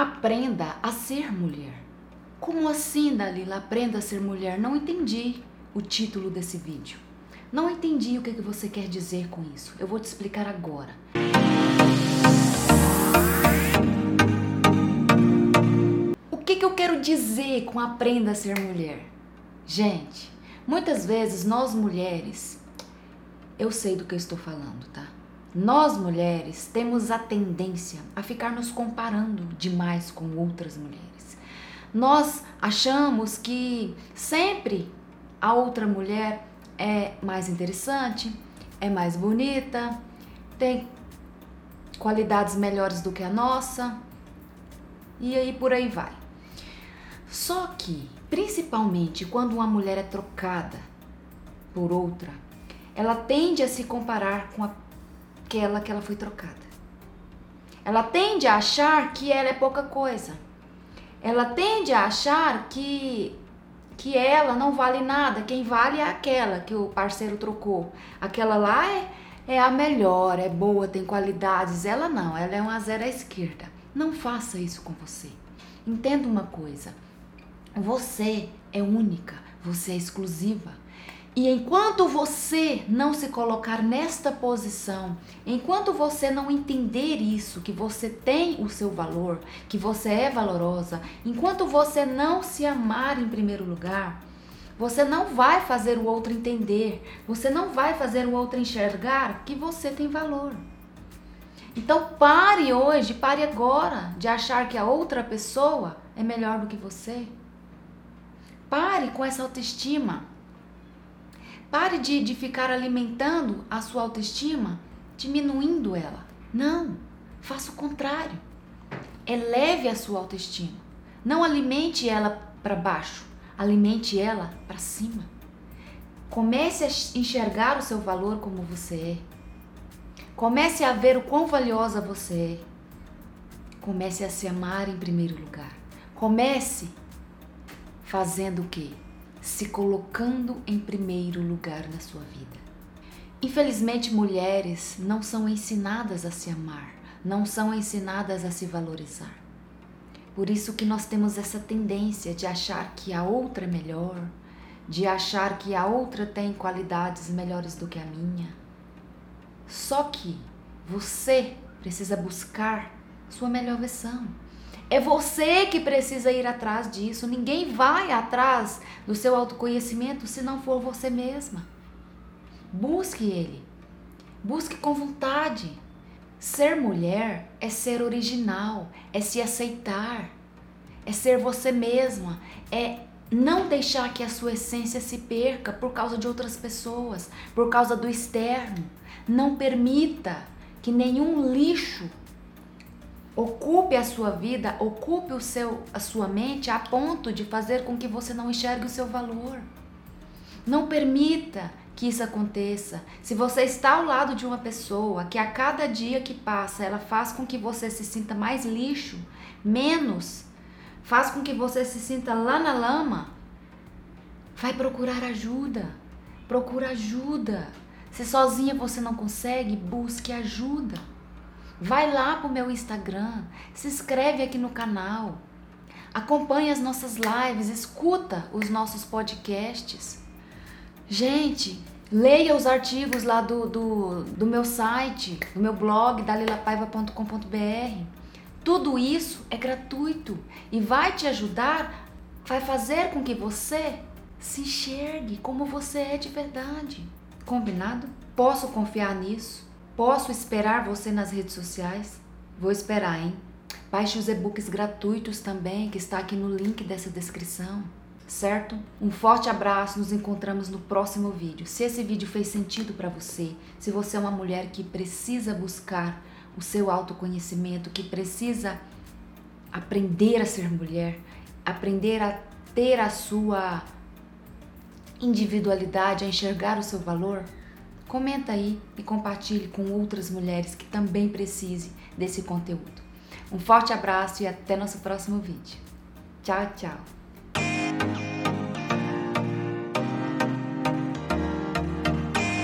Aprenda a ser mulher. Como assim, Dalila? Aprenda a ser mulher? Não entendi o título desse vídeo. Não entendi o que você quer dizer com isso. Eu vou te explicar agora. O que, que eu quero dizer com aprenda a ser mulher? Gente, muitas vezes nós mulheres, eu sei do que eu estou falando, tá? Nós mulheres temos a tendência a ficar nos comparando demais com outras mulheres. Nós achamos que sempre a outra mulher é mais interessante, é mais bonita, tem qualidades melhores do que a nossa, e aí por aí vai. Só que, principalmente quando uma mulher é trocada por outra, ela tende a se comparar com aquela que ela foi trocada. Ela tende a achar que ela é pouca coisa. Ela tende a achar que que ela não vale nada, quem vale é aquela que o parceiro trocou. Aquela lá é, é a melhor, é boa, tem qualidades. Ela não, ela é uma zero à esquerda. Não faça isso com você. Entenda uma coisa: você é única, você é exclusiva. E enquanto você não se colocar nesta posição, enquanto você não entender isso, que você tem o seu valor, que você é valorosa, enquanto você não se amar em primeiro lugar, você não vai fazer o outro entender, você não vai fazer o outro enxergar que você tem valor. Então pare hoje, pare agora de achar que a outra pessoa é melhor do que você. Pare com essa autoestima. Pare de, de ficar alimentando a sua autoestima, diminuindo ela. Não, faça o contrário. Eleve a sua autoestima. Não alimente ela para baixo, alimente ela para cima. Comece a enxergar o seu valor como você é. Comece a ver o quão valiosa você é. Comece a se amar em primeiro lugar. Comece fazendo o quê? Se colocando em primeiro lugar na sua vida. Infelizmente, mulheres não são ensinadas a se amar, não são ensinadas a se valorizar. Por isso que nós temos essa tendência de achar que a outra é melhor, de achar que a outra tem qualidades melhores do que a minha. Só que você precisa buscar sua melhor versão. É você que precisa ir atrás disso. Ninguém vai atrás do seu autoconhecimento se não for você mesma. Busque ele. Busque com vontade. Ser mulher é ser original, é se aceitar, é ser você mesma, é não deixar que a sua essência se perca por causa de outras pessoas, por causa do externo. Não permita que nenhum lixo Ocupe a sua vida, ocupe o seu, a sua mente a ponto de fazer com que você não enxergue o seu valor. Não permita que isso aconteça. Se você está ao lado de uma pessoa que a cada dia que passa ela faz com que você se sinta mais lixo, menos, faz com que você se sinta lá na lama, vai procurar ajuda. Procura ajuda. Se sozinha você não consegue, busque ajuda. Vai lá pro meu Instagram, se inscreve aqui no canal, acompanha as nossas lives, escuta os nossos podcasts. Gente, leia os artigos lá do, do, do meu site, do meu blog, dalilapaiva.com.br. Tudo isso é gratuito e vai te ajudar, vai fazer com que você se enxergue como você é de verdade. Combinado? Posso confiar nisso? Posso esperar você nas redes sociais? Vou esperar, hein? Baixe os e-books gratuitos também, que está aqui no link dessa descrição, certo? Um forte abraço, nos encontramos no próximo vídeo. Se esse vídeo fez sentido para você, se você é uma mulher que precisa buscar o seu autoconhecimento, que precisa aprender a ser mulher, aprender a ter a sua individualidade, a enxergar o seu valor, Comenta aí e compartilhe com outras mulheres que também precisem desse conteúdo. Um forte abraço e até nosso próximo vídeo. Tchau, tchau!